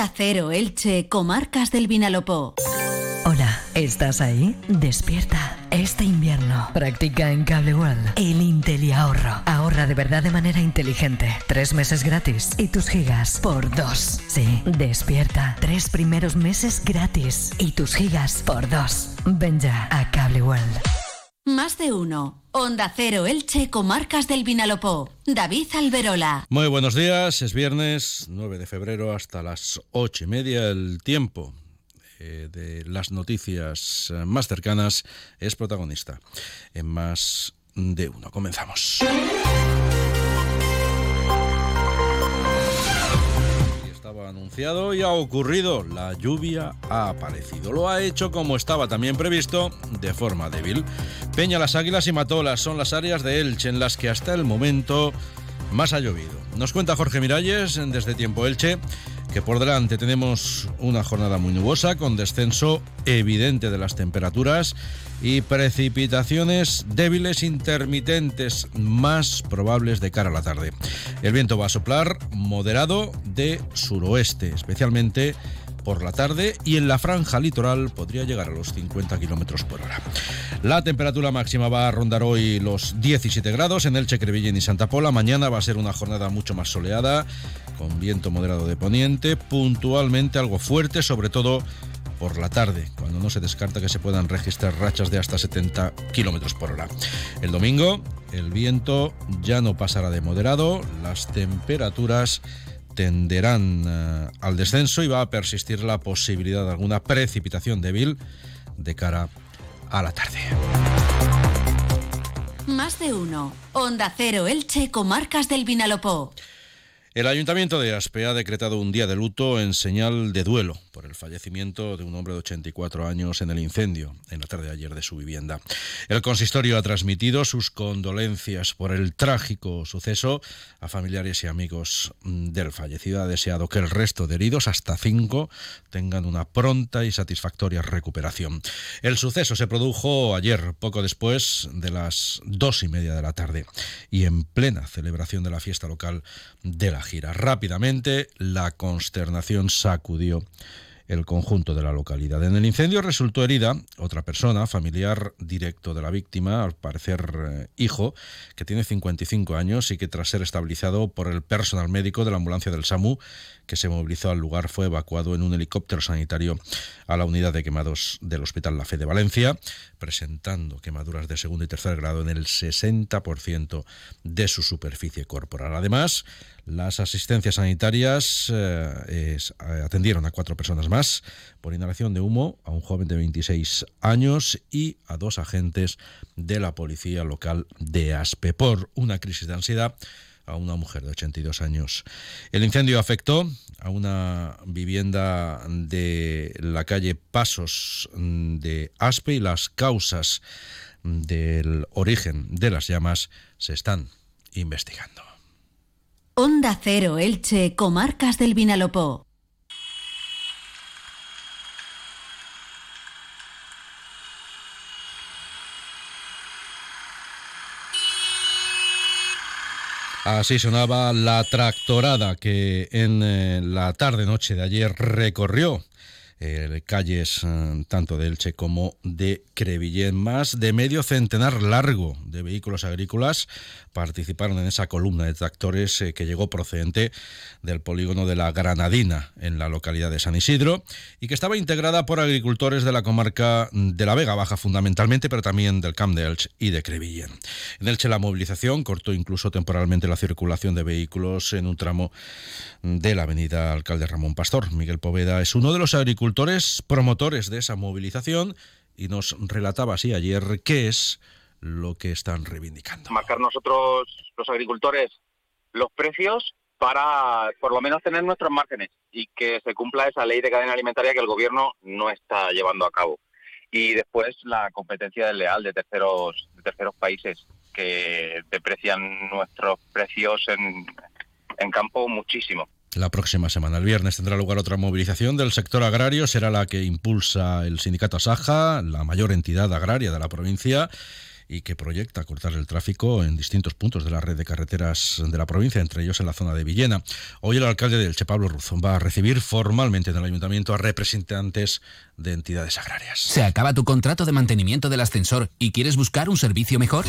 Onda Cero Elche, Comarcas del Vinalopó. Hola, ¿estás ahí? Despierta. Este invierno practica en Cable World el Intel ahorro. Ahorra de verdad de manera inteligente. Tres meses gratis y tus gigas por dos. Sí, despierta. Tres primeros meses gratis y tus gigas por dos. Ven ya a Cable World. Más de uno. Onda Cero Elche, Comarcas del Vinalopó. David Alberola. Muy buenos días, es viernes 9 de febrero hasta las ocho y media. El tiempo eh, de las noticias más cercanas es protagonista en más de uno. Comenzamos. Anunciado y ha ocurrido. La lluvia ha aparecido. Lo ha hecho como estaba también previsto, de forma débil. Peña, las Águilas y Matolas son las áreas de Elche en las que hasta el momento más ha llovido. Nos cuenta Jorge Miralles desde Tiempo Elche que por delante tenemos una jornada muy nubosa con descenso evidente de las temperaturas y precipitaciones débiles intermitentes más probables de cara a la tarde. El viento va a soplar moderado de suroeste, especialmente por la tarde y en la franja litoral podría llegar a los 50 kilómetros por hora. La temperatura máxima va a rondar hoy los 17 grados en Elche, Crevillén y Santa Pola. Mañana va a ser una jornada mucho más soleada, con viento moderado de poniente, puntualmente algo fuerte, sobre todo por la tarde, cuando no se descarta que se puedan registrar rachas de hasta 70 kilómetros por hora. El domingo, el viento ya no pasará de moderado, las temperaturas tenderán eh, al descenso y va a persistir la posibilidad de alguna precipitación débil de cara a la tarde. Más de uno. Onda Cero Elche, Comarcas del Vinalopó. El Ayuntamiento de Aspe ha decretado un día de luto en señal de duelo por el fallecimiento de un hombre de 84 años en el incendio en la tarde de ayer de su vivienda. El consistorio ha transmitido sus condolencias por el trágico suceso a familiares y amigos del fallecido. Ha deseado que el resto de heridos, hasta cinco, tengan una pronta y satisfactoria recuperación. El suceso se produjo ayer, poco después de las dos y media de la tarde, y en plena celebración de la fiesta local de la gira. Rápidamente la consternación sacudió el conjunto de la localidad. En el incendio resultó herida otra persona, familiar directo de la víctima, al parecer eh, hijo, que tiene 55 años y que tras ser estabilizado por el personal médico de la ambulancia del SAMU, que se movilizó al lugar, fue evacuado en un helicóptero sanitario a la unidad de quemados del Hospital La Fe de Valencia, presentando quemaduras de segundo y tercer grado en el 60% de su superficie corporal. Además, las asistencias sanitarias eh, eh, atendieron a cuatro personas más por inhalación de humo, a un joven de 26 años y a dos agentes de la policía local de Aspe por una crisis de ansiedad a una mujer de 82 años. El incendio afectó a una vivienda de la calle Pasos de Aspe y las causas del origen de las llamas se están investigando. Onda Cero Elche, Comarcas del Vinalopó. Así sonaba la tractorada que en eh, la tarde-noche de ayer recorrió eh, calles eh, tanto de Elche como de Crevillén. Más de medio centenar largo de vehículos agrícolas participaron en esa columna de tractores eh, que llegó procedente del polígono de la Granadina en la localidad de San Isidro y que estaba integrada por agricultores de la comarca de la Vega Baja fundamentalmente, pero también del Camp de Elche y de Crevillén. En Elche la movilización cortó incluso temporalmente la circulación de vehículos en un tramo de la avenida Alcalde Ramón Pastor. Miguel Poveda es uno de los agricultores promotores de esa movilización y nos relataba así ayer qué es lo que están reivindicando. Marcar nosotros, los agricultores, los precios para por lo menos tener nuestros márgenes y que se cumpla esa ley de cadena alimentaria que el gobierno no está llevando a cabo. Y después la competencia desleal de terceros, de terceros países que deprecian nuestros precios en, en campo muchísimo. La próxima semana, el viernes, tendrá lugar otra movilización del sector agrario. Será la que impulsa el sindicato Asaja, la mayor entidad agraria de la provincia y que proyecta cortar el tráfico en distintos puntos de la red de carreteras de la provincia, entre ellos en la zona de Villena. Hoy el alcalde del Che, Pablo Ruzón, va a recibir formalmente en el ayuntamiento a representantes de entidades agrarias. ¿Se acaba tu contrato de mantenimiento del ascensor y quieres buscar un servicio mejor?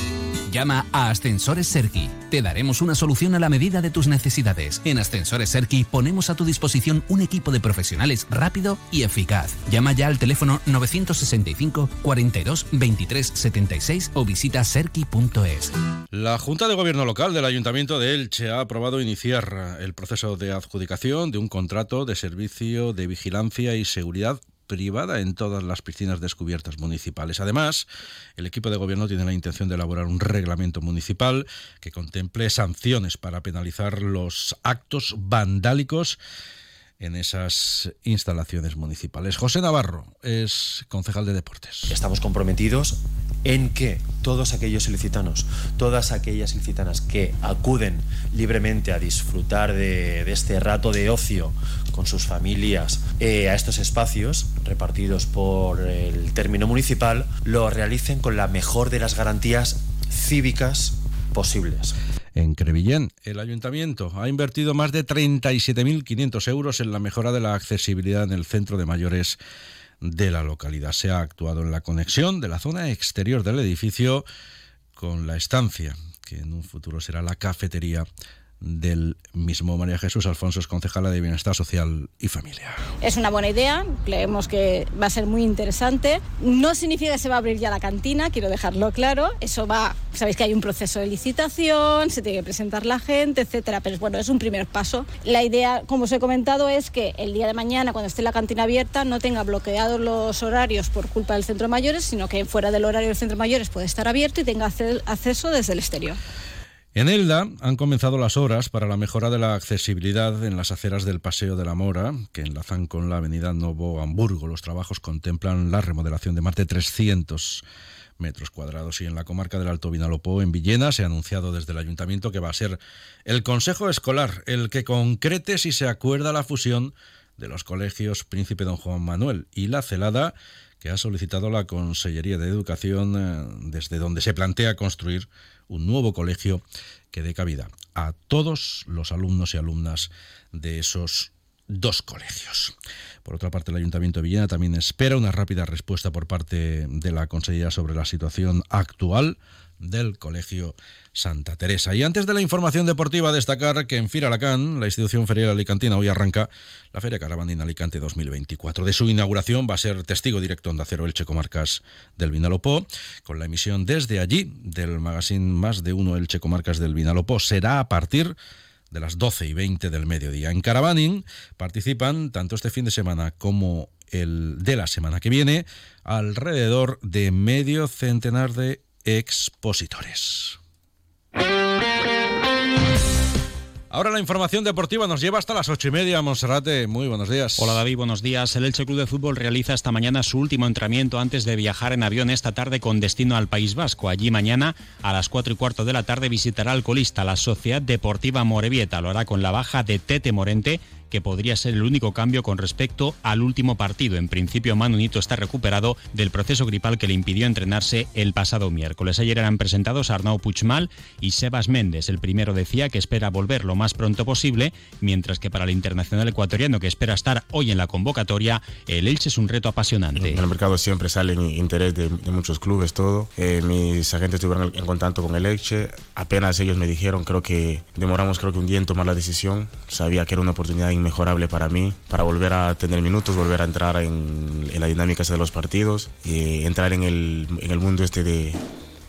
Llama a Ascensores Serki. Te daremos una solución a la medida de tus necesidades. En Ascensores Serki ponemos a tu disposición un equipo de profesionales rápido y eficaz. Llama ya al teléfono 965 42 23 76 o visita serki.es. La Junta de Gobierno Local del Ayuntamiento de Elche ha aprobado iniciar el proceso de adjudicación de un contrato de servicio de vigilancia y seguridad privada en todas las piscinas descubiertas municipales. Además, el equipo de gobierno tiene la intención de elaborar un reglamento municipal que contemple sanciones para penalizar los actos vandálicos en esas instalaciones municipales. José Navarro es concejal de deportes. Estamos comprometidos en que todos aquellos ilicitanos, todas aquellas ilicitanas que acuden libremente a disfrutar de, este rato de ocio con sus familias eh, a estos espacios repartidos por el término municipal, lo realicen con la mejor de las garantías cívicas posibles. En Crevillén, el ayuntamiento ha invertido más de 37.500 euros en la mejora de la accesibilidad en el centro de mayores de la localidad. Se ha actuado en la conexión de la zona exterior del edificio con la estancia, que en un futuro será la cafetería del mismo. María Jesús Alfonso es concejala de Bienestar Social y Familia. Es una buena idea, creemos que va a ser muy interesante. No significa que se va a abrir ya la cantina, quiero dejarlo claro. Eso va, sabéis que hay un proceso de licitación, se tiene que presentar la gente, etcétera, pero bueno, es un primer paso. La idea, como os he comentado, es que el día de mañana, cuando esté la cantina abierta, no tenga bloqueados los horarios por culpa del centro mayores, sino que fuera del horario del centro mayores puede estar abierto y tenga acceso desde el exterior. En Elda han comenzado las obras para la mejora de la accesibilidad en las aceras del Paseo de la Mora, que enlazan con la avenida Novo Hamburgo. Los trabajos contemplan la remodelación de más de 300 metros cuadrados y en la comarca del Alto Vinalopó, en Villena, se ha anunciado desde el ayuntamiento que va a ser el Consejo Escolar el que concrete si se acuerda la fusión de los colegios Príncipe Don Juan Manuel y La Celada, que ha solicitado la Consellería de Educación eh, desde donde se plantea construir un nuevo colegio que dé cabida a todos los alumnos y alumnas de esos dos colegios. Por otra parte, el Ayuntamiento de Villena también espera una rápida respuesta por parte de la Consellería sobre la situación actual del Colegio Santa Teresa. Y antes de la información deportiva, destacar que en Firalacán, la institución ferial alicantina, hoy arranca la Feria Carabandina Alicante 2024. De su inauguración va a ser testigo directo en Acero Elche Comarcas del Vinalopó, con la emisión desde allí del magazine Más de Uno Elche Comarcas del Vinalopó. Será a partir de las 12 y 20 del mediodía. En Caravaning participan tanto este fin de semana como el de la semana que viene alrededor de medio centenar de expositores. Ahora la información deportiva nos lleva hasta las ocho y media. Monserrate, muy buenos días. Hola David, buenos días. El Elche Club de Fútbol realiza esta mañana su último entrenamiento antes de viajar en avión esta tarde con destino al País Vasco. Allí mañana a las cuatro y cuarto de la tarde visitará al colista, la Sociedad Deportiva Morevieta. Lo hará con la baja de Tete Morente que podría ser el único cambio con respecto al último partido. En principio, Manu Nito está recuperado del proceso gripal que le impidió entrenarse el pasado miércoles. Ayer eran presentados Arnau Puigmal y Sebas Méndez. El primero decía que espera volver lo más pronto posible, mientras que para el internacional ecuatoriano, que espera estar hoy en la convocatoria, el Elche es un reto apasionante. En el mercado siempre sale interés de, muchos clubes, todo. Eh, mis agentes estuvieron en contacto con el Elche. Apenas ellos me dijeron, creo que demoramos creo que un día en tomar la decisión. Sabía que era una oportunidad inmejorable para mí, para volver a tener minutos, volver a entrar en, la dinámica de los partidos y entrar en el, en el mundo este de,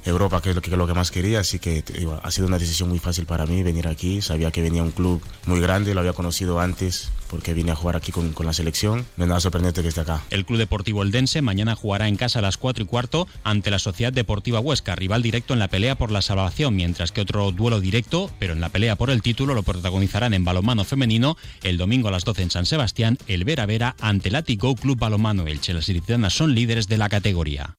Europa, que es lo que, lo que más quería, así que ha sido una decisión muy fácil para mí venir aquí. Sabía que venía un club muy grande, lo había conocido antes porque vine a jugar aquí con, la selección. Me da sorprendente que esté acá. El Club Deportivo Eldense mañana jugará en casa a las 4 y cuarto ante la Sociedad Deportiva Huesca, rival directo en la pelea por la salvación, mientras que otro duelo directo, pero en la pelea por el título, lo protagonizarán en balonmano femenino el domingo a las 12 en San Sebastián, el Vera Vera ante el Atico Club Balonmano Elche. Las ilicitanas son líderes de la categoría.